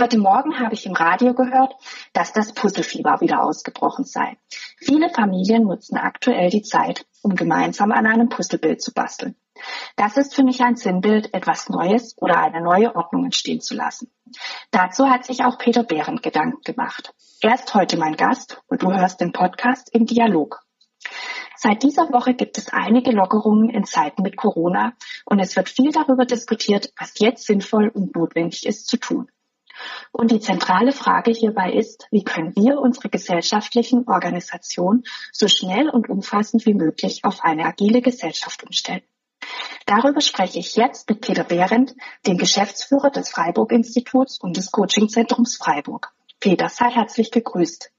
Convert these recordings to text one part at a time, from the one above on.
Heute Morgen habe ich im Radio gehört, dass das Puzzlefieber wieder ausgebrochen sei. Viele Familien nutzen aktuell die Zeit, um gemeinsam an einem Puzzlebild zu basteln. Das ist für mich ein Sinnbild, etwas Neues oder eine neue Ordnung entstehen zu lassen. Dazu hat sich auch Peter Behrendt Gedanken gemacht. Er ist heute mein Gast und du hörst den Podcast im Dialog. Seit dieser Woche gibt es einige Lockerungen in Zeiten mit Corona und es wird viel darüber diskutiert, was jetzt sinnvoll und notwendig ist zu tun. Und die zentrale Frage hierbei ist, wie können wir unsere gesellschaftlichen Organisationen so schnell und umfassend wie möglich auf eine agile Gesellschaft umstellen. Darüber spreche ich jetzt mit Peter Behrendt, dem Geschäftsführer des Freiburg-Instituts und des Coachingzentrums Freiburg. Peter, sei herzlich gegrüßt.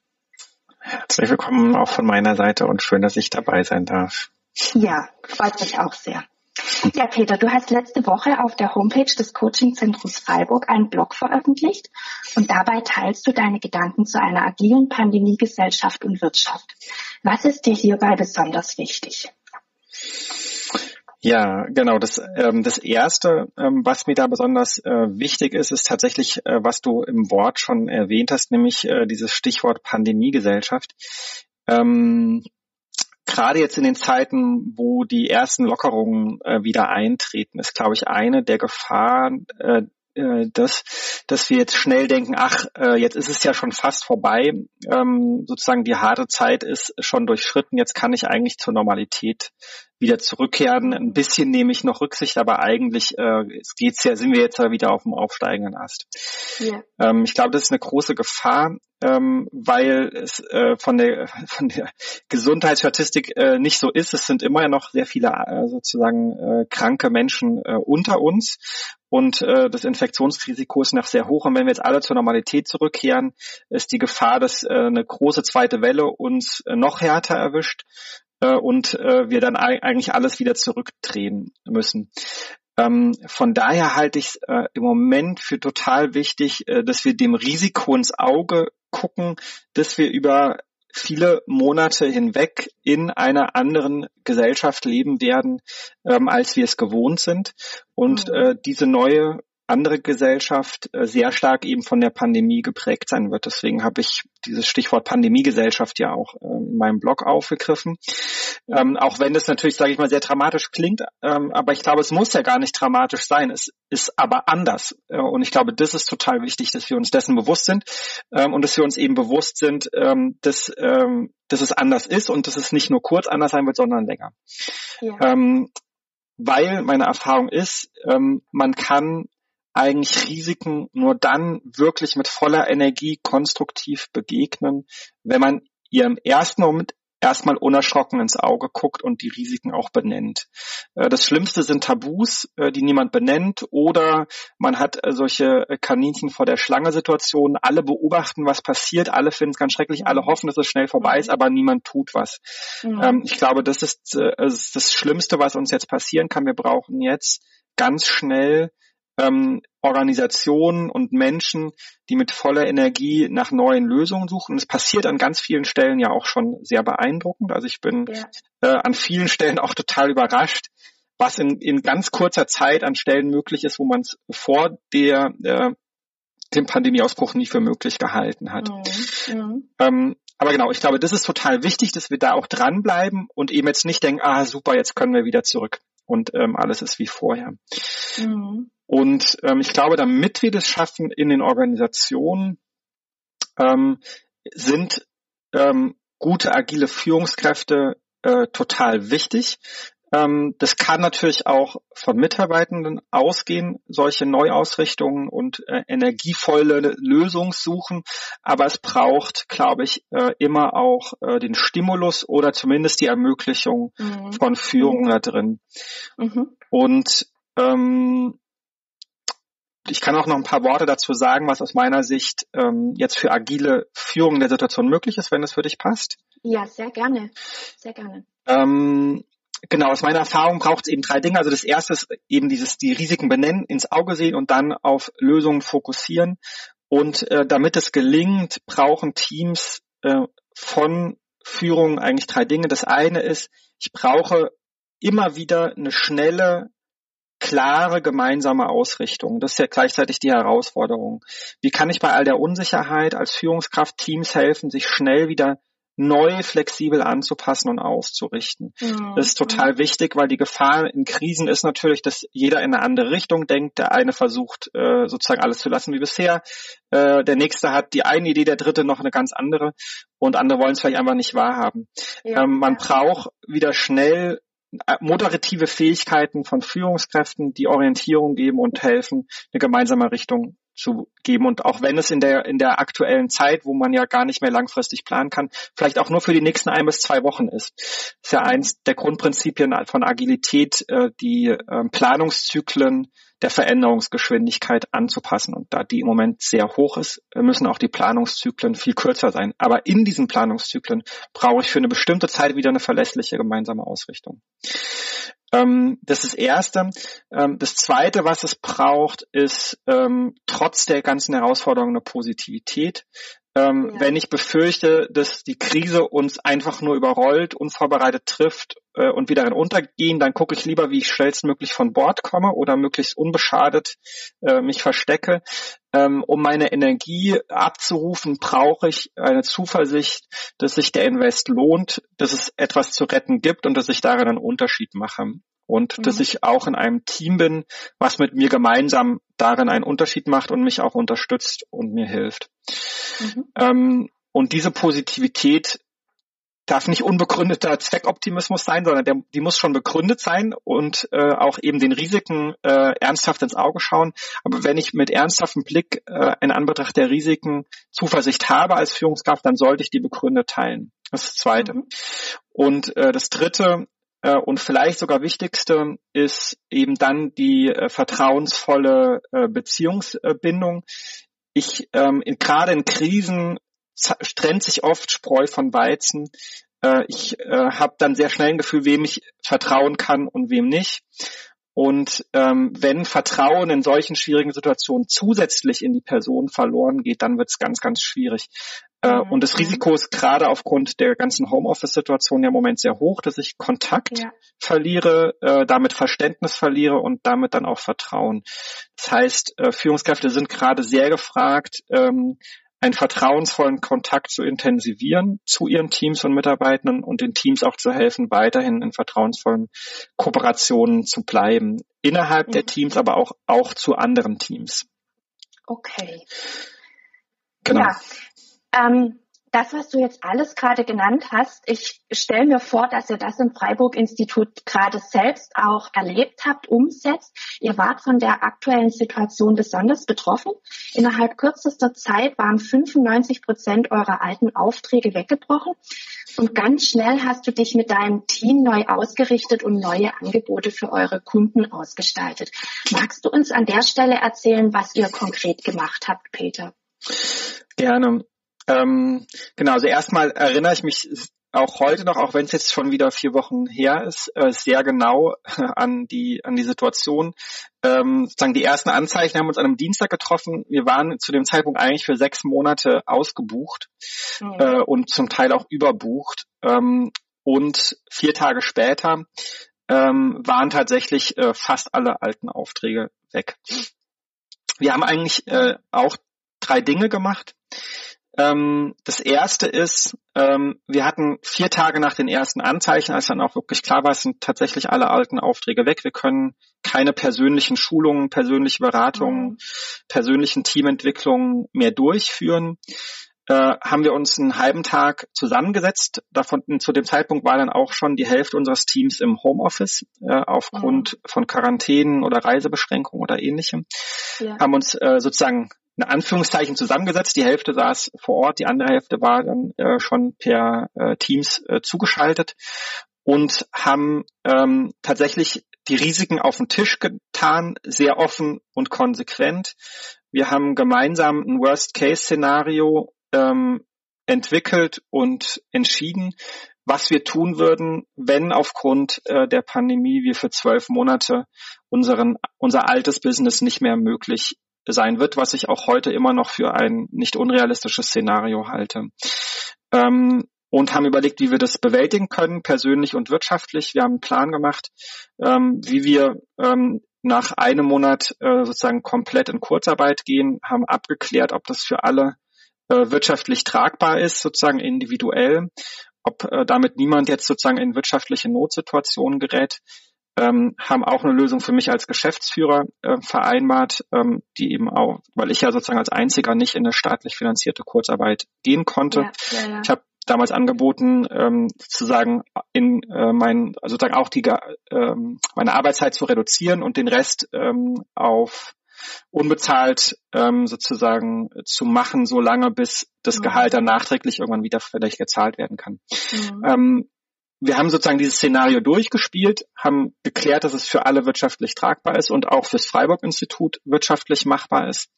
Herzlich willkommen auch von meiner Seite und schön, dass ich dabei sein darf. Ja, freut mich auch sehr. Ja, Peter, du hast letzte Woche auf der Homepage des Coachingzentrums Freiburg einen Blog veröffentlicht und dabei teilst du deine Gedanken zu einer agilen Pandemiegesellschaft und Wirtschaft. Was ist dir hierbei besonders wichtig? Ja, genau. Das, ähm, das Erste, ähm, was mir da besonders äh, wichtig ist, ist tatsächlich, äh, was du im Wort schon erwähnt hast, nämlich äh, dieses Stichwort Pandemiegesellschaft. Ähm, Gerade jetzt in den Zeiten, wo die ersten Lockerungen äh, wieder eintreten, ist, glaube ich, eine der Gefahren, äh, äh, dass, dass wir jetzt schnell denken, ach, äh, jetzt ist es ja schon fast vorbei, ähm, sozusagen die harte Zeit ist schon durchschritten, jetzt kann ich eigentlich zur Normalität wieder zurückkehren. Ein bisschen nehme ich noch Rücksicht, aber eigentlich äh, es geht's ja, sind wir jetzt ja wieder auf dem aufsteigenden Ast. Ja. Ähm, ich glaube, das ist eine große Gefahr, ähm, weil es äh, von der von der Gesundheitsstatistik äh, nicht so ist. Es sind immer noch sehr viele äh, sozusagen äh, kranke Menschen äh, unter uns und äh, das Infektionsrisiko ist noch sehr hoch. Und wenn wir jetzt alle zur Normalität zurückkehren, ist die Gefahr, dass äh, eine große zweite Welle uns äh, noch härter erwischt äh, und äh, wir dann eigentlich alles wieder zurückdrehen müssen. Ähm, von daher halte ich es äh, im Moment für total wichtig, äh, dass wir dem Risiko ins Auge gucken, dass wir über viele Monate hinweg in einer anderen Gesellschaft leben werden, ähm, als wir es gewohnt sind. Und mhm. äh, diese neue andere Gesellschaft äh, sehr stark eben von der Pandemie geprägt sein wird. Deswegen habe ich dieses Stichwort Pandemiegesellschaft ja auch äh, in meinem Blog aufgegriffen. Ähm, auch wenn das natürlich, sage ich mal, sehr dramatisch klingt, ähm, aber ich glaube, es muss ja gar nicht dramatisch sein. Es ist aber anders. Äh, und ich glaube, das ist total wichtig, dass wir uns dessen bewusst sind ähm, und dass wir uns eben bewusst sind, ähm, dass, ähm, dass es anders ist und dass es nicht nur kurz anders sein wird, sondern länger. Ja. Ähm, weil meine Erfahrung ist, man kann eigentlich Risiken nur dann wirklich mit voller Energie konstruktiv begegnen, wenn man ihr im ersten Moment erstmal unerschrocken ins Auge guckt und die Risiken auch benennt. Äh, das Schlimmste sind Tabus, äh, die niemand benennt oder man hat äh, solche Kaninchen vor der Schlange Situationen. Alle beobachten, was passiert, alle finden es ganz schrecklich, alle hoffen, dass es schnell vorbei ist, mhm. aber niemand tut was. Mhm. Ich glaube, das ist das Schlimmste, was uns jetzt passieren kann. Wir brauchen jetzt ganz schnell ähm, Organisationen und Menschen, die mit voller Energie nach neuen Lösungen suchen. Und es passiert an ganz vielen Stellen ja auch schon sehr beeindruckend. Also ich bin ja. äh, an vielen Stellen auch total überrascht, was in, in ganz kurzer Zeit an Stellen möglich ist, wo man es vor der äh, dem Pandemieausbruch nie für möglich gehalten hat. Mhm. Mhm. Ähm, aber genau, ich glaube, das ist total wichtig, dass wir da auch dranbleiben und eben jetzt nicht denken, ah super, jetzt können wir wieder zurück und ähm, alles ist wie vorher. Mhm. Und ähm, ich glaube, damit wir das schaffen in den Organisationen, ähm, sind ähm, gute agile Führungskräfte äh, total wichtig. Ähm, das kann natürlich auch von Mitarbeitenden ausgehen, solche Neuausrichtungen und äh, energievolle Lösungen suchen. Aber es braucht, glaube ich, äh, immer auch äh, den Stimulus oder zumindest die Ermöglichung mhm. von Führung mhm. da drin. Mhm. Und ähm, ich kann auch noch ein paar Worte dazu sagen, was aus meiner Sicht ähm, jetzt für agile Führung der Situation möglich ist, wenn es für dich passt. Ja, sehr gerne. Sehr gerne. Ähm, genau, aus meiner Erfahrung braucht es eben drei Dinge. Also das erste ist eben dieses, die Risiken benennen, ins Auge sehen und dann auf Lösungen fokussieren. Und äh, damit es gelingt, brauchen Teams äh, von Führung eigentlich drei Dinge. Das eine ist, ich brauche immer wieder eine schnelle klare gemeinsame Ausrichtung. Das ist ja gleichzeitig die Herausforderung. Wie kann ich bei all der Unsicherheit als Führungskraft Teams helfen, sich schnell wieder neu flexibel anzupassen und auszurichten. Mhm. Das ist total wichtig, weil die Gefahr in Krisen ist natürlich, dass jeder in eine andere Richtung denkt. Der eine versucht äh, sozusagen alles zu lassen wie bisher. Äh, der nächste hat die eine Idee, der dritte noch eine ganz andere und andere wollen es vielleicht einfach nicht wahrhaben. Ja. Ähm, man braucht wieder schnell moderative Fähigkeiten von Führungskräften, die Orientierung geben und helfen, eine gemeinsame Richtung zu geben. Und auch wenn es in der, in der aktuellen Zeit, wo man ja gar nicht mehr langfristig planen kann, vielleicht auch nur für die nächsten ein bis zwei Wochen ist. Das ist ja eins der Grundprinzipien von Agilität, äh, die ähm, Planungszyklen der Veränderungsgeschwindigkeit anzupassen. Und da die im Moment sehr hoch ist, müssen auch die Planungszyklen viel kürzer sein. Aber in diesen Planungszyklen brauche ich für eine bestimmte Zeit wieder eine verlässliche gemeinsame Ausrichtung. Ähm, das ist das Erste. Ähm, das Zweite, was es braucht, ist ähm, trotz der ganzen Herausforderungen eine Positivität. Ähm, ja. Wenn ich befürchte, dass die Krise uns einfach nur überrollt, unvorbereitet trifft äh, und wieder darin untergehen, dann gucke ich lieber, wie ich schnellstmöglich von Bord komme oder möglichst unbeschadet äh, mich verstecke. Ähm, um meine Energie abzurufen, brauche ich eine Zuversicht, dass sich der Invest lohnt, dass es etwas zu retten gibt und dass ich darin einen Unterschied mache und mhm. dass ich auch in einem Team bin, was mit mir gemeinsam darin einen Unterschied macht und mich auch unterstützt und mir hilft. Mhm. Ähm, und diese Positivität darf nicht unbegründeter Zweckoptimismus sein, sondern der, die muss schon begründet sein und äh, auch eben den Risiken äh, ernsthaft ins Auge schauen. Aber wenn ich mit ernsthaftem Blick äh, in Anbetracht der Risiken Zuversicht habe als Führungskraft, dann sollte ich die begründet teilen. Das ist das Zweite. Mhm. Und äh, das Dritte und vielleicht sogar wichtigste ist eben dann die äh, vertrauensvolle äh, Beziehungsbindung. Ich ähm, in, gerade in Krisen trennt sich oft Spreu von Weizen. Äh, ich äh, habe dann sehr schnell ein Gefühl, wem ich vertrauen kann und wem nicht. Und ähm, wenn Vertrauen in solchen schwierigen Situationen zusätzlich in die Person verloren geht, dann wird es ganz, ganz schwierig. Äh, mhm. Und das Risiko ist gerade aufgrund der ganzen Homeoffice-Situation ja im Moment sehr hoch, dass ich Kontakt ja. verliere, äh, damit Verständnis verliere und damit dann auch Vertrauen. Das heißt, äh, Führungskräfte sind gerade sehr gefragt, ähm, einen vertrauensvollen Kontakt zu intensivieren zu ihren Teams und Mitarbeitern und den Teams auch zu helfen, weiterhin in vertrauensvollen Kooperationen zu bleiben. Innerhalb mhm. der Teams, aber auch, auch zu anderen Teams. Okay. Genau. Ja. Ähm, das, was du jetzt alles gerade genannt hast, ich stelle mir vor, dass ihr das im Freiburg-Institut gerade selbst auch erlebt habt, umsetzt. Ihr wart von der aktuellen Situation besonders betroffen. Innerhalb kürzester Zeit waren 95 Prozent eurer alten Aufträge weggebrochen. Und ganz schnell hast du dich mit deinem Team neu ausgerichtet und neue Angebote für eure Kunden ausgestaltet. Magst du uns an der Stelle erzählen, was ihr konkret gemacht habt, Peter? Gerne. Ähm, genau, also erstmal erinnere ich mich auch heute noch, auch wenn es jetzt schon wieder vier Wochen her ist, äh, sehr genau an die an die Situation. Ähm, sozusagen die ersten Anzeichen haben uns an einem Dienstag getroffen. Wir waren zu dem Zeitpunkt eigentlich für sechs Monate ausgebucht mhm. äh, und zum Teil auch überbucht. Ähm, und vier Tage später ähm, waren tatsächlich äh, fast alle alten Aufträge weg. Wir haben eigentlich äh, auch drei Dinge gemacht. Ähm, das erste ist, ähm, wir hatten vier Tage nach den ersten Anzeichen, als dann auch wirklich klar war, es sind tatsächlich alle alten Aufträge weg. Wir können keine persönlichen Schulungen, persönliche Beratungen, mhm. persönlichen Teamentwicklungen mehr durchführen. Äh, haben wir uns einen halben Tag zusammengesetzt. Davon zu dem Zeitpunkt war dann auch schon die Hälfte unseres Teams im Homeoffice äh, aufgrund mhm. von Quarantänen oder Reisebeschränkungen oder ähnlichem. Ja. Haben uns äh, sozusagen in Anführungszeichen zusammengesetzt. Die Hälfte saß vor Ort, die andere Hälfte war dann äh, schon per äh, Teams äh, zugeschaltet und haben ähm, tatsächlich die Risiken auf den Tisch getan, sehr offen und konsequent. Wir haben gemeinsam ein Worst-Case-Szenario ähm, entwickelt und entschieden, was wir tun würden, wenn aufgrund äh, der Pandemie wir für zwölf Monate unseren, unser altes Business nicht mehr möglich sein wird, was ich auch heute immer noch für ein nicht unrealistisches Szenario halte. Ähm, und haben überlegt, wie wir das bewältigen können, persönlich und wirtschaftlich. Wir haben einen Plan gemacht, ähm, wie wir ähm, nach einem Monat äh, sozusagen komplett in Kurzarbeit gehen, haben abgeklärt, ob das für alle äh, wirtschaftlich tragbar ist, sozusagen individuell, ob äh, damit niemand jetzt sozusagen in wirtschaftliche Notsituationen gerät, ähm, haben auch eine Lösung für mich als Geschäftsführer äh, vereinbart, ähm, die eben auch, weil ich ja sozusagen als einziger nicht in eine staatlich finanzierte Kurzarbeit gehen konnte. Ja, ja, ja. Ich habe damals angeboten, ähm, sozusagen in äh, mein, also sozusagen auch die ähm, meine Arbeitszeit zu reduzieren und den Rest ähm, auf unbezahlt ähm, sozusagen zu machen, so lange bis das mhm. Gehalt dann nachträglich irgendwann wieder vielleicht gezahlt werden kann. Mhm. Ähm, wir haben sozusagen dieses Szenario durchgespielt, haben geklärt, dass es für alle wirtschaftlich tragbar ist und auch fürs Freiburg-Institut wirtschaftlich machbar ist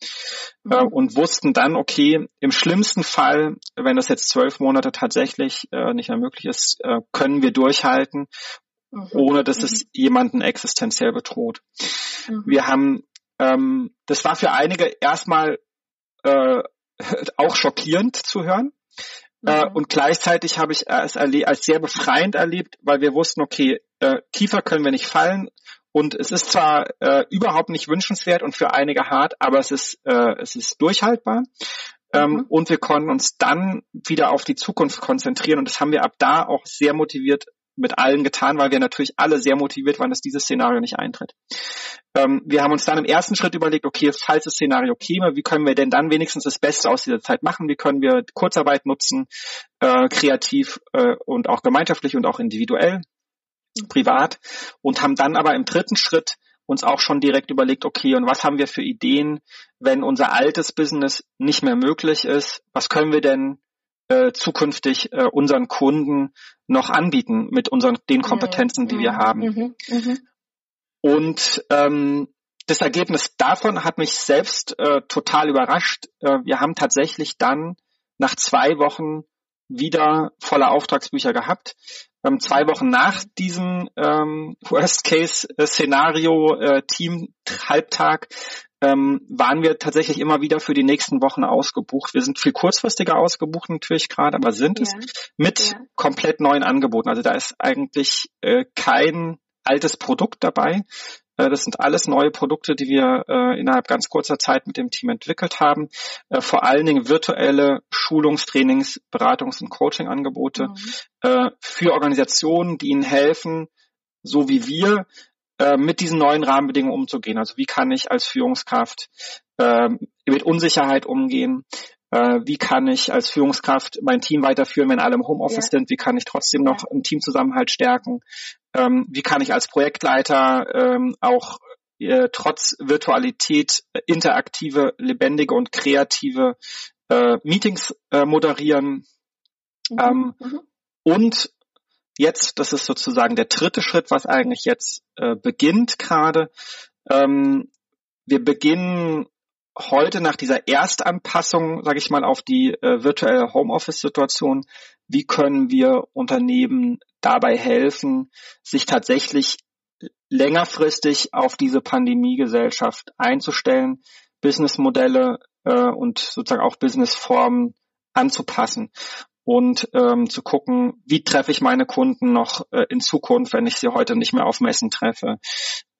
mhm. äh, und wussten dann, okay, im schlimmsten Fall, wenn das jetzt zwölf Monate tatsächlich äh, nicht mehr möglich ist, äh, können wir durchhalten, mhm. ohne dass mhm. es jemanden existenziell bedroht. Mhm. Wir haben, ähm, das war für einige erstmal äh, auch schockierend zu hören. Äh, mhm. und gleichzeitig habe ich es als sehr befreiend erlebt, weil wir wussten, okay, äh, Kiefer können wir nicht fallen. Und es ist zwar äh, überhaupt nicht wünschenswert und für einige hart, aber es ist, äh, es ist durchhaltbar. Ähm, mhm. Und wir konnten uns dann wieder auf die Zukunft konzentrieren. Und das haben wir ab da auch sehr motiviert mit allen getan, weil wir natürlich alle sehr motiviert waren, dass dieses Szenario nicht eintritt. Ähm, wir haben uns dann im ersten Schritt überlegt, okay, falls das Szenario käme, wie können wir denn dann wenigstens das Beste aus dieser Zeit machen? Wie können wir Kurzarbeit nutzen, äh, kreativ äh, und auch gemeinschaftlich und auch individuell, privat und haben dann aber im dritten Schritt uns auch schon direkt überlegt, okay, und was haben wir für Ideen, wenn unser altes Business nicht mehr möglich ist? Was können wir denn äh, zukünftig äh, unseren Kunden noch anbieten mit unseren den Kompetenzen, die wir haben. Mhm, mh. Und ähm, das Ergebnis davon hat mich selbst äh, total überrascht. Äh, wir haben tatsächlich dann nach zwei Wochen wieder volle Auftragsbücher gehabt. Ähm, zwei Wochen nach diesem ähm, Worst-Case-Szenario äh, ähm, waren wir tatsächlich immer wieder für die nächsten Wochen ausgebucht. Wir sind viel kurzfristiger ausgebucht natürlich gerade, aber sind ja. es mit ja. komplett neuen Angeboten. Also da ist eigentlich äh, kein altes Produkt dabei. Äh, das sind alles neue Produkte, die wir äh, innerhalb ganz kurzer Zeit mit dem Team entwickelt haben. Äh, vor allen Dingen virtuelle Schulungstrainings, Beratungs- und Coaching-Angebote mhm. äh, für Organisationen, die ihnen helfen, so wie wir äh, mit diesen neuen Rahmenbedingungen umzugehen. Also wie kann ich als Führungskraft äh, mit Unsicherheit umgehen? Äh, wie kann ich als Führungskraft mein Team weiterführen, wenn alle im Homeoffice ja. sind? Wie kann ich trotzdem noch einen Teamzusammenhalt stärken? Ähm, wie kann ich als Projektleiter ähm, auch äh, trotz Virtualität äh, interaktive, lebendige und kreative äh, Meetings äh, moderieren? Mhm. Ähm, mhm. Und jetzt, das ist sozusagen der dritte Schritt, was eigentlich jetzt äh, beginnt gerade. Ähm, wir beginnen heute nach dieser Erstanpassung, sage ich mal, auf die äh, virtuelle Homeoffice-Situation, wie können wir Unternehmen dabei helfen, sich tatsächlich längerfristig auf diese Pandemiegesellschaft einzustellen, Businessmodelle äh, und sozusagen auch Businessformen anzupassen und ähm, zu gucken, wie treffe ich meine Kunden noch äh, in Zukunft, wenn ich sie heute nicht mehr auf Messen treffe.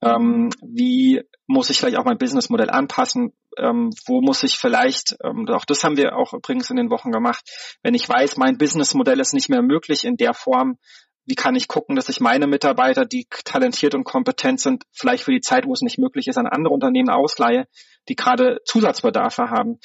Ähm, wie muss ich vielleicht auch mein Businessmodell anpassen? Ähm, wo muss ich vielleicht, ähm, auch das haben wir auch übrigens in den Wochen gemacht, wenn ich weiß, mein Businessmodell ist nicht mehr möglich in der Form, wie kann ich gucken, dass ich meine Mitarbeiter, die talentiert und kompetent sind, vielleicht für die Zeit, wo es nicht möglich ist, an andere Unternehmen ausleihe, die gerade Zusatzbedarfe haben.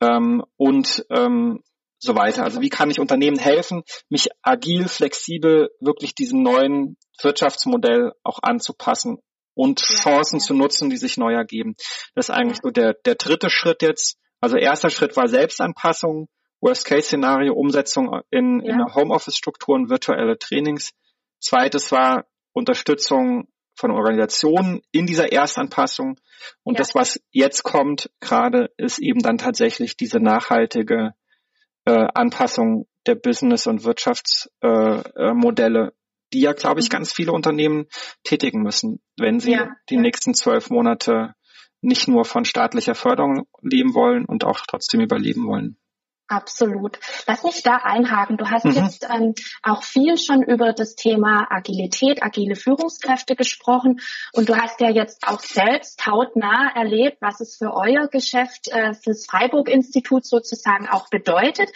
Ähm, und ähm, so weiter. Also wie kann ich Unternehmen helfen, mich agil, flexibel wirklich diesem neuen Wirtschaftsmodell auch anzupassen und ja, Chancen ja. zu nutzen, die sich neu ergeben. Das ist eigentlich ja. so der, der dritte Schritt jetzt. Also erster Schritt war Selbstanpassung, Worst-Case-Szenario, Umsetzung in, in Homeoffice-Strukturen, virtuelle Trainings. Zweites war Unterstützung von Organisationen in dieser Erstanpassung. Und das, was jetzt kommt gerade, ist eben dann tatsächlich diese nachhaltige äh, Anpassung der Business- und Wirtschaftsmodelle, äh, die ja, glaube ich, mhm. ganz viele Unternehmen tätigen müssen, wenn sie ja, die nächsten zwölf Monate nicht nur von staatlicher Förderung leben wollen und auch trotzdem überleben wollen. Absolut. Lass mich da einhaken. Du hast mhm. jetzt ähm, auch viel schon über das Thema Agilität, agile Führungskräfte gesprochen und du hast ja jetzt auch selbst hautnah erlebt, was es für euer Geschäft, äh, fürs Freiburg-Institut sozusagen auch bedeutet.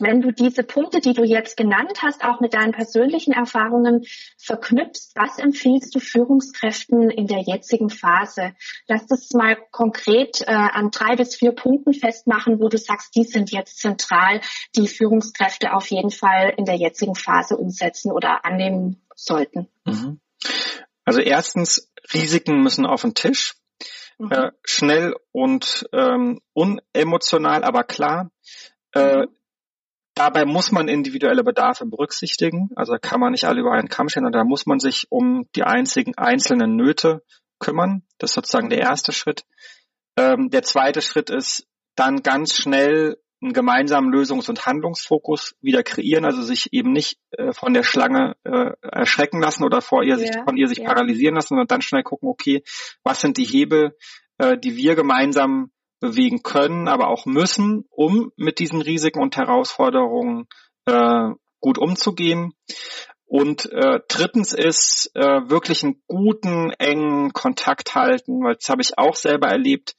Wenn du diese Punkte, die du jetzt genannt hast, auch mit deinen persönlichen Erfahrungen verknüpfst, was empfiehlst du Führungskräften in der jetzigen Phase? Lass das mal konkret äh, an drei bis vier Punkten festmachen, wo du sagst, die sind jetzt zentral, die Führungskräfte auf jeden Fall in der jetzigen Phase umsetzen oder annehmen sollten. Mhm. Also erstens, Risiken müssen auf den Tisch. Mhm. Äh, schnell und ähm, unemotional, aber klar. Äh, mhm. Dabei muss man individuelle Bedarfe berücksichtigen. Also kann man nicht alle über einen Kamm stellen und da muss man sich um die einzigen einzelnen Nöte kümmern. Das ist sozusagen der erste Schritt. Ähm, der zweite Schritt ist dann ganz schnell einen gemeinsamen Lösungs- und Handlungsfokus wieder kreieren, also sich eben nicht äh, von der Schlange äh, erschrecken lassen oder vor ihr sich, von ihr sich ja. paralysieren lassen, sondern dann schnell gucken, okay, was sind die Hebel, äh, die wir gemeinsam bewegen können, aber auch müssen, um mit diesen Risiken und Herausforderungen äh, gut umzugehen. Und äh, drittens ist äh, wirklich einen guten, engen Kontakt halten, weil das habe ich auch selber erlebt.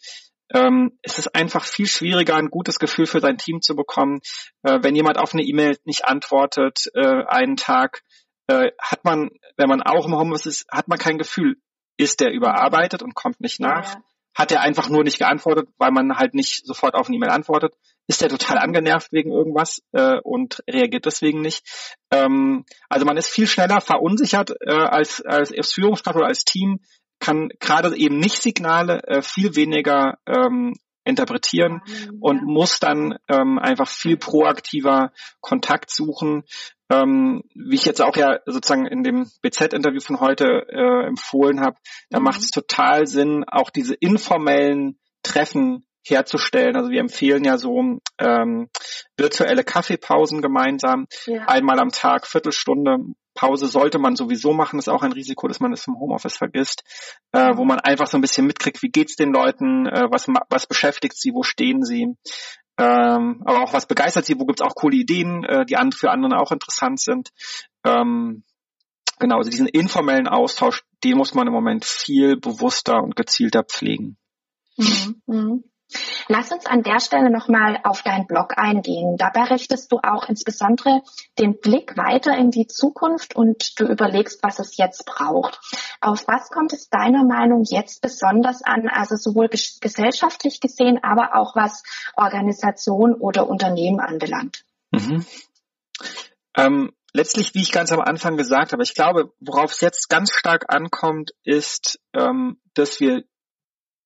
Ähm, es ist einfach viel schwieriger, ein gutes Gefühl für sein Team zu bekommen. Äh, wenn jemand auf eine E-Mail nicht antwortet, äh, einen Tag, äh, hat man, wenn man auch im Homeoffice ist, hat man kein Gefühl, ist der überarbeitet und kommt nicht nach. Ja hat er einfach nur nicht geantwortet, weil man halt nicht sofort auf eine E-Mail antwortet. Ist er total angenervt wegen irgendwas äh, und reagiert deswegen nicht. Ähm, also man ist viel schneller verunsichert äh, als, als, als Führungskraft oder als Team, kann gerade eben nicht Signale äh, viel weniger ähm, interpretieren ja. und muss dann ähm, einfach viel proaktiver Kontakt suchen. Ähm, wie ich jetzt auch ja sozusagen in dem BZ-Interview von heute äh, empfohlen habe, da mhm. macht es total Sinn, auch diese informellen Treffen herzustellen. Also wir empfehlen ja so ähm, virtuelle Kaffeepausen gemeinsam, ja. einmal am Tag, Viertelstunde, Pause sollte man sowieso machen, das ist auch ein Risiko, dass man es im Homeoffice vergisst, äh, wo man einfach so ein bisschen mitkriegt, wie geht's den Leuten, äh, was, was beschäftigt sie, wo stehen sie, ähm, aber auch was begeistert sie, wo gibt's auch coole Ideen, äh, die an, für andere auch interessant sind. Ähm, genau, also diesen informellen Austausch, den muss man im Moment viel bewusster und gezielter pflegen. Mhm. Lass uns an der Stelle nochmal auf deinen Blog eingehen. Dabei richtest du auch insbesondere den Blick weiter in die Zukunft und du überlegst, was es jetzt braucht. Auf was kommt es deiner Meinung jetzt besonders an, also sowohl gesellschaftlich gesehen, aber auch was Organisation oder Unternehmen anbelangt? Mhm. Ähm, letztlich, wie ich ganz am Anfang gesagt habe, ich glaube, worauf es jetzt ganz stark ankommt, ist, ähm, dass wir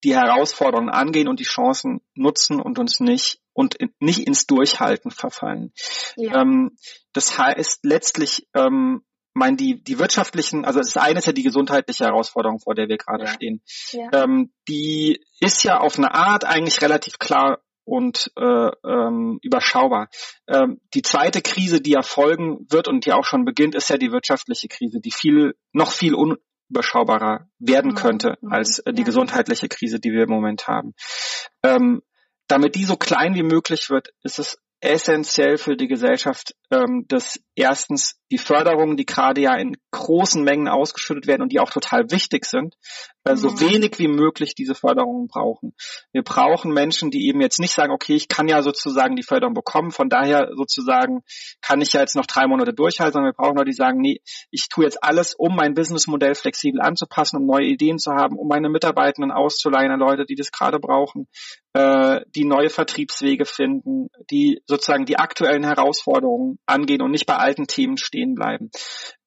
die Herausforderungen angehen und die Chancen nutzen und uns nicht und in, nicht ins Durchhalten verfallen. Ja. Ähm, das heißt letztlich, ähm, mein, die, die wirtschaftlichen, also das eine ist ja die gesundheitliche Herausforderung, vor der wir gerade ja. stehen. Ja. Ähm, die ist ja auf eine Art eigentlich relativ klar und äh, ähm, überschaubar. Ähm, die zweite Krise, die ja folgen wird und die auch schon beginnt, ist ja die wirtschaftliche Krise, die viel noch viel un überschaubarer werden mhm. könnte mhm. als äh, die ja. gesundheitliche Krise, die wir im Moment haben. Ähm, damit die so klein wie möglich wird, ist es essentiell für die Gesellschaft, ähm, dass erstens die Förderungen, die gerade ja in großen Mengen ausgeschüttet werden und die auch total wichtig sind, äh, so mhm. wenig wie möglich diese Förderungen brauchen. Wir brauchen Menschen, die eben jetzt nicht sagen, okay, ich kann ja sozusagen die Förderung bekommen, von daher sozusagen kann ich ja jetzt noch drei Monate durchhalten, sondern wir brauchen Leute, die sagen, nee, ich tue jetzt alles, um mein Businessmodell flexibel anzupassen, um neue Ideen zu haben, um meine Mitarbeitenden auszuleihen an Leute, die das gerade brauchen, äh, die neue Vertriebswege finden, die sozusagen die aktuellen Herausforderungen angehen und nicht bei alten Themen stehen bleiben,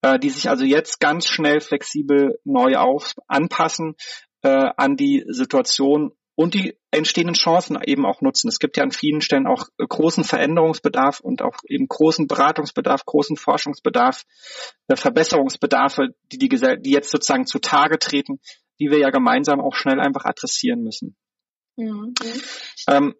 äh, die sich also jetzt ganz schnell flexibel neu auf, anpassen äh, an die Situation und die entstehenden Chancen eben auch nutzen. Es gibt ja an vielen Stellen auch großen Veränderungsbedarf und auch eben großen Beratungsbedarf, großen Forschungsbedarf, äh, Verbesserungsbedarfe, die, die, die jetzt sozusagen zutage treten, die wir ja gemeinsam auch schnell einfach adressieren müssen. Mhm. Ähm,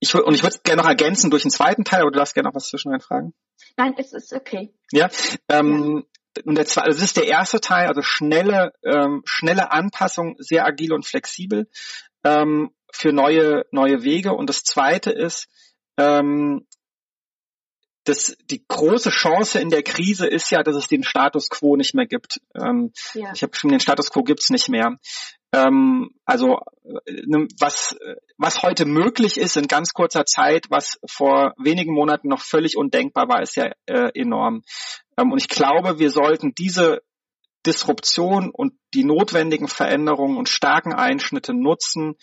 ich, und ich würde es gerne noch ergänzen durch den zweiten Teil, aber du darfst gerne noch was zwischendrin fragen. Nein, es ist okay. Ja, ähm, und der zweite, also das ist der erste Teil, also schnelle, ähm, schnelle Anpassung, sehr agil und flexibel ähm, für neue neue Wege. Und das zweite ist ähm, das, die große Chance in der Krise ist ja, dass es den Status quo nicht mehr gibt. Ähm, ja. Ich habe geschrieben, den Status quo gibt's nicht mehr. Ähm, also äh, was, was heute möglich ist in ganz kurzer Zeit, was vor wenigen Monaten noch völlig undenkbar war, ist ja äh, enorm. Ähm, und ich glaube, wir sollten diese Disruption und die notwendigen Veränderungen und starken Einschnitte nutzen,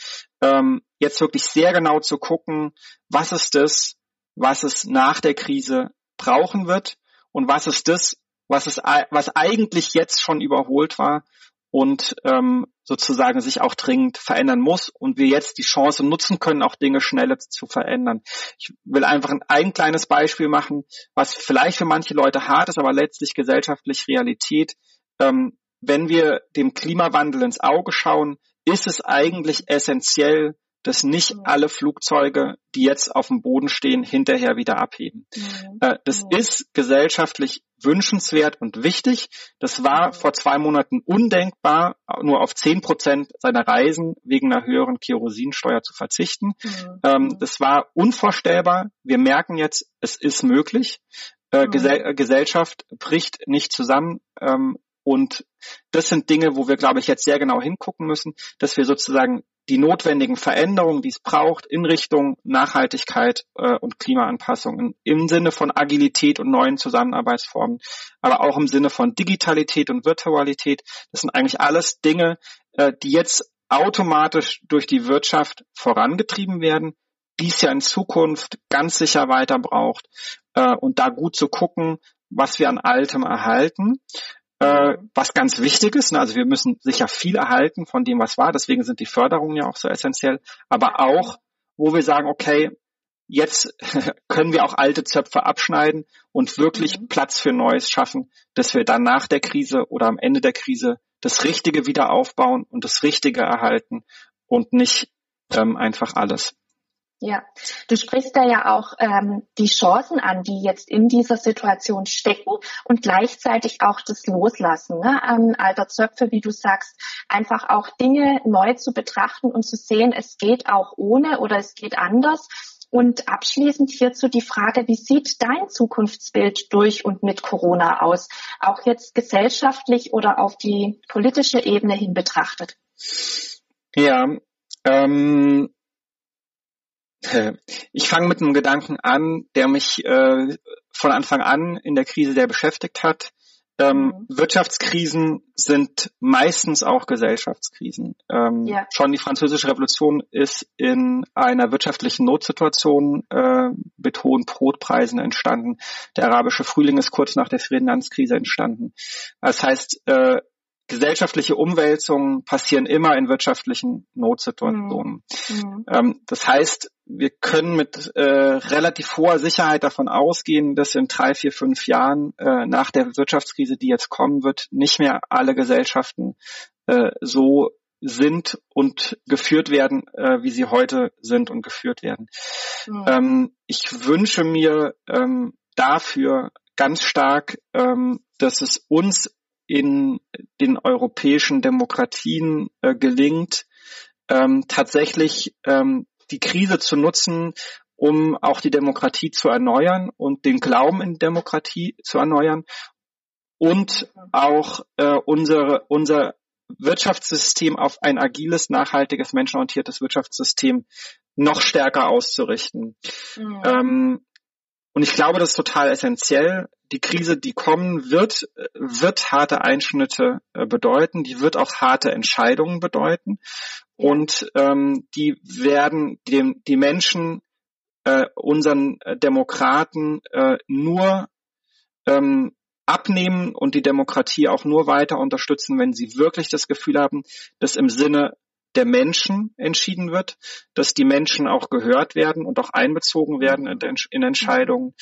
ähm, jetzt wirklich sehr genau zu gucken, was ist das, was es nach der Krise brauchen wird und was ist das, was es was eigentlich jetzt schon überholt war und ähm, sozusagen sich auch dringend verändern muss und wir jetzt die Chance nutzen können, auch Dinge schneller zu verändern. Ich will einfach ein, ein kleines Beispiel machen, was vielleicht für manche Leute hart ist, aber letztlich gesellschaftlich Realität. Ähm, wenn wir dem Klimawandel ins Auge schauen, ist es eigentlich essentiell, dass nicht mhm. alle Flugzeuge, die jetzt auf dem Boden stehen, hinterher wieder abheben. Mhm. Äh, das mhm. ist gesellschaftlich wünschenswert und wichtig. Das war vor zwei Monaten undenkbar, nur auf zehn Prozent seiner Reisen wegen einer höheren Kerosinsteuer zu verzichten. Ähm, das war unvorstellbar. Wir merken jetzt, es ist möglich. Äh, Gesell Gesellschaft bricht nicht zusammen. Ähm, und das sind Dinge, wo wir, glaube ich, jetzt sehr genau hingucken müssen, dass wir sozusagen die notwendigen Veränderungen, die es braucht, in Richtung Nachhaltigkeit äh, und Klimaanpassung im Sinne von Agilität und neuen Zusammenarbeitsformen, aber auch im Sinne von Digitalität und Virtualität. Das sind eigentlich alles Dinge, äh, die jetzt automatisch durch die Wirtschaft vorangetrieben werden, die es ja in Zukunft ganz sicher weiter braucht äh, und da gut zu gucken, was wir an Altem erhalten äh, was ganz wichtig ist. Ne? Also wir müssen sicher viel erhalten von dem, was war. Deswegen sind die Förderungen ja auch so essentiell. Aber auch, wo wir sagen, okay, jetzt können wir auch alte Zöpfe abschneiden und wirklich mhm. Platz für Neues schaffen, dass wir dann nach der Krise oder am Ende der Krise das Richtige wieder aufbauen und das Richtige erhalten und nicht ähm, einfach alles. Ja, du sprichst da ja auch ähm, die Chancen an, die jetzt in dieser Situation stecken und gleichzeitig auch das Loslassen ne? ähm, alter Zöpfe, wie du sagst, einfach auch Dinge neu zu betrachten und zu sehen, es geht auch ohne oder es geht anders. Und abschließend hierzu die Frage, wie sieht dein Zukunftsbild durch und mit Corona aus, auch jetzt gesellschaftlich oder auf die politische Ebene hin betrachtet? Ja, ähm, ich fange mit einem Gedanken an, der mich äh, von Anfang an in der Krise sehr beschäftigt hat. Ähm, mhm. Wirtschaftskrisen sind meistens auch Gesellschaftskrisen. Ähm, ja. Schon die Französische Revolution ist in einer wirtschaftlichen Notsituation äh, mit hohen Brotpreisen entstanden. Der arabische Frühling ist kurz nach der Finanzkrise entstanden. Das heißt, äh, gesellschaftliche Umwälzungen passieren immer in wirtschaftlichen Notsituationen. Mhm. Ähm, das heißt, wir können mit äh, relativ hoher Sicherheit davon ausgehen, dass in drei, vier, fünf Jahren äh, nach der Wirtschaftskrise, die jetzt kommen wird, nicht mehr alle Gesellschaften äh, so sind und geführt werden, äh, wie sie heute sind und geführt werden. Mhm. Ähm, ich wünsche mir ähm, dafür ganz stark, ähm, dass es uns in den europäischen Demokratien äh, gelingt, ähm, tatsächlich ähm, die Krise zu nutzen, um auch die Demokratie zu erneuern und den Glauben in Demokratie zu erneuern und auch äh, unsere, unser Wirtschaftssystem auf ein agiles, nachhaltiges, menschenorientiertes Wirtschaftssystem noch stärker auszurichten. Mhm. Ähm, und ich glaube, das ist total essentiell. Die Krise, die kommen wird, wird harte Einschnitte äh, bedeuten. Die wird auch harte Entscheidungen bedeuten. Und ähm, die werden dem, die Menschen, äh, unseren Demokraten äh, nur ähm, abnehmen und die Demokratie auch nur weiter unterstützen, wenn sie wirklich das Gefühl haben, dass im Sinne der Menschen entschieden wird, dass die Menschen auch gehört werden und auch einbezogen werden in, in Entscheidungen.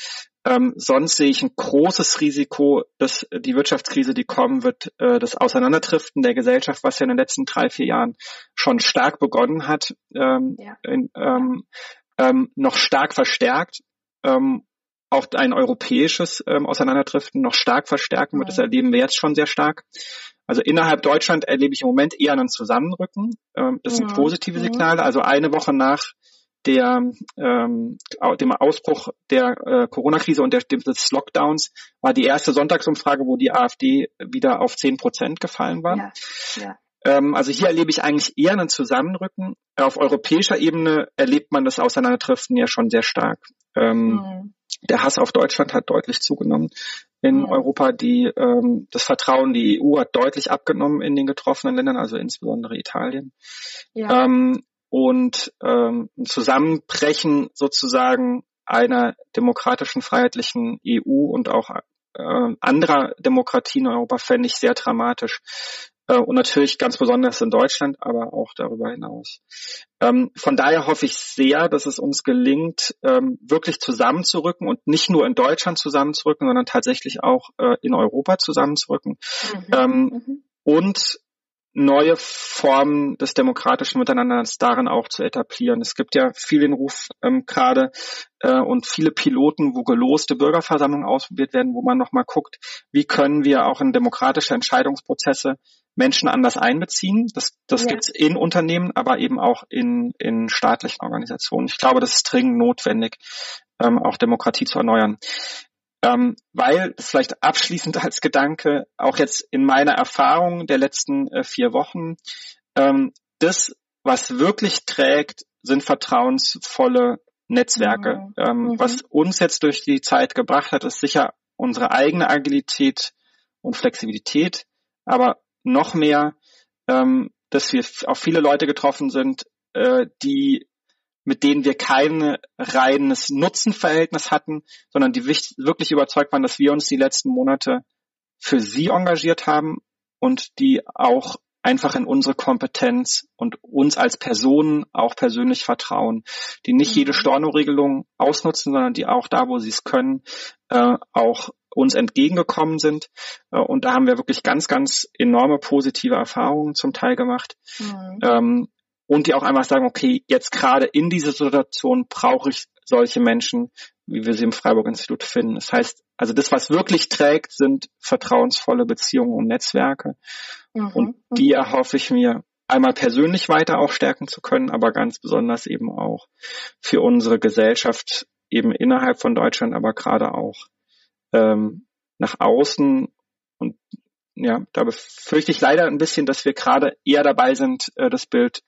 Ähm, sonst sehe ich ein großes Risiko, dass die Wirtschaftskrise, die kommen wird, äh, das Auseinanderdriften der Gesellschaft, was ja in den letzten drei, vier Jahren schon stark begonnen hat, ähm, ja. in, ähm, ähm noch stark verstärkt. Auch ein europäisches ähm, Auseinanderdriften noch stark verstärken wird. Das erleben wir jetzt schon sehr stark. Also innerhalb Deutschland erlebe ich im Moment eher einen Zusammenrücken. Ähm, das sind positive Signale. Also eine Woche nach der ähm, dem Ausbruch der äh, Corona-Krise und der, des Lockdowns war die erste Sonntagsumfrage, wo die AfD wieder auf zehn Prozent gefallen war. Ja, ja. Ähm, also hier erlebe ich eigentlich eher einen Zusammenrücken. Auf europäischer Ebene erlebt man das Auseinanderdriften ja schon sehr stark. Ähm, mhm. Der Hass auf Deutschland hat deutlich zugenommen in mhm. Europa. Die, ähm, das Vertrauen die EU hat deutlich abgenommen in den getroffenen Ländern, also insbesondere Italien. Ja. Ähm, und ähm, ein Zusammenbrechen sozusagen einer demokratischen, freiheitlichen EU und auch äh, anderer Demokratien in Europa fände ich sehr dramatisch. Äh, und natürlich ganz besonders in Deutschland, aber auch darüber hinaus. Ähm, von daher hoffe ich sehr, dass es uns gelingt, ähm, wirklich zusammenzurücken und nicht nur in Deutschland zusammenzurücken, sondern tatsächlich auch äh, in Europa zusammenzurücken. Mhm. Ähm, mhm. Und neue Formen des demokratischen Miteinanders darin auch zu etablieren. Es gibt ja viel den Ruf ähm, gerade äh, und viele Piloten, wo geloste Bürgerversammlungen ausprobiert werden, wo man nochmal guckt, wie können wir auch in demokratische Entscheidungsprozesse Menschen anders einbeziehen. Das, das ja. gibt's in Unternehmen, aber eben auch in, in staatlichen Organisationen. Ich glaube, das ist dringend notwendig, ähm, auch Demokratie zu erneuern. Ähm, weil, vielleicht abschließend als Gedanke, auch jetzt in meiner Erfahrung der letzten äh, vier Wochen, ähm, das, was wirklich trägt, sind vertrauensvolle Netzwerke. Mhm. Ähm, mhm. Was uns jetzt durch die Zeit gebracht hat, ist sicher unsere eigene Agilität und Flexibilität, aber noch mehr, ähm, dass wir auf viele Leute getroffen sind, äh, die mit denen wir kein reines Nutzenverhältnis hatten, sondern die wirklich überzeugt waren, dass wir uns die letzten Monate für sie engagiert haben und die auch einfach in unsere Kompetenz und uns als Personen auch persönlich vertrauen, die nicht jede mhm. Storno-Regelung ausnutzen, sondern die auch da, wo sie es können, äh, auch uns entgegengekommen sind. Äh, und da haben wir wirklich ganz, ganz enorme positive Erfahrungen zum Teil gemacht. Mhm. Ähm, und die auch einfach sagen, okay, jetzt gerade in dieser Situation brauche ich solche Menschen, wie wir sie im Freiburg-Institut finden. Das heißt, also das, was wirklich trägt, sind vertrauensvolle Beziehungen und Netzwerke. Mhm. Und die erhoffe ich mir einmal persönlich weiter auch stärken zu können, aber ganz besonders eben auch für unsere Gesellschaft eben innerhalb von Deutschland, aber gerade auch ähm, nach außen. Und ja, da befürchte ich leider ein bisschen, dass wir gerade eher dabei sind, äh, das Bild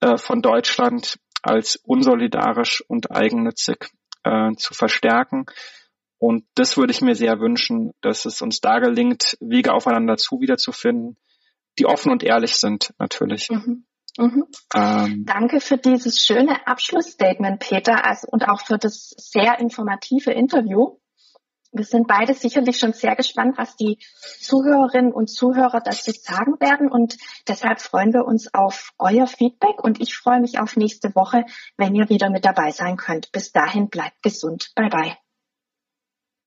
äh, von Deutschland als unsolidarisch und eigennützig äh, zu verstärken. Und das würde ich mir sehr wünschen, dass es uns da gelingt, Wege aufeinander zu wiederzufinden, die offen und ehrlich sind, natürlich. Mhm. Mhm. Ähm, Danke für dieses schöne Abschlussstatement, Peter, also, und auch für das sehr informative Interview. Wir sind beide sicherlich schon sehr gespannt, was die Zuhörerinnen und Zuhörer dazu sagen werden. Und deshalb freuen wir uns auf euer Feedback. Und ich freue mich auf nächste Woche, wenn ihr wieder mit dabei sein könnt. Bis dahin bleibt gesund. Bye bye.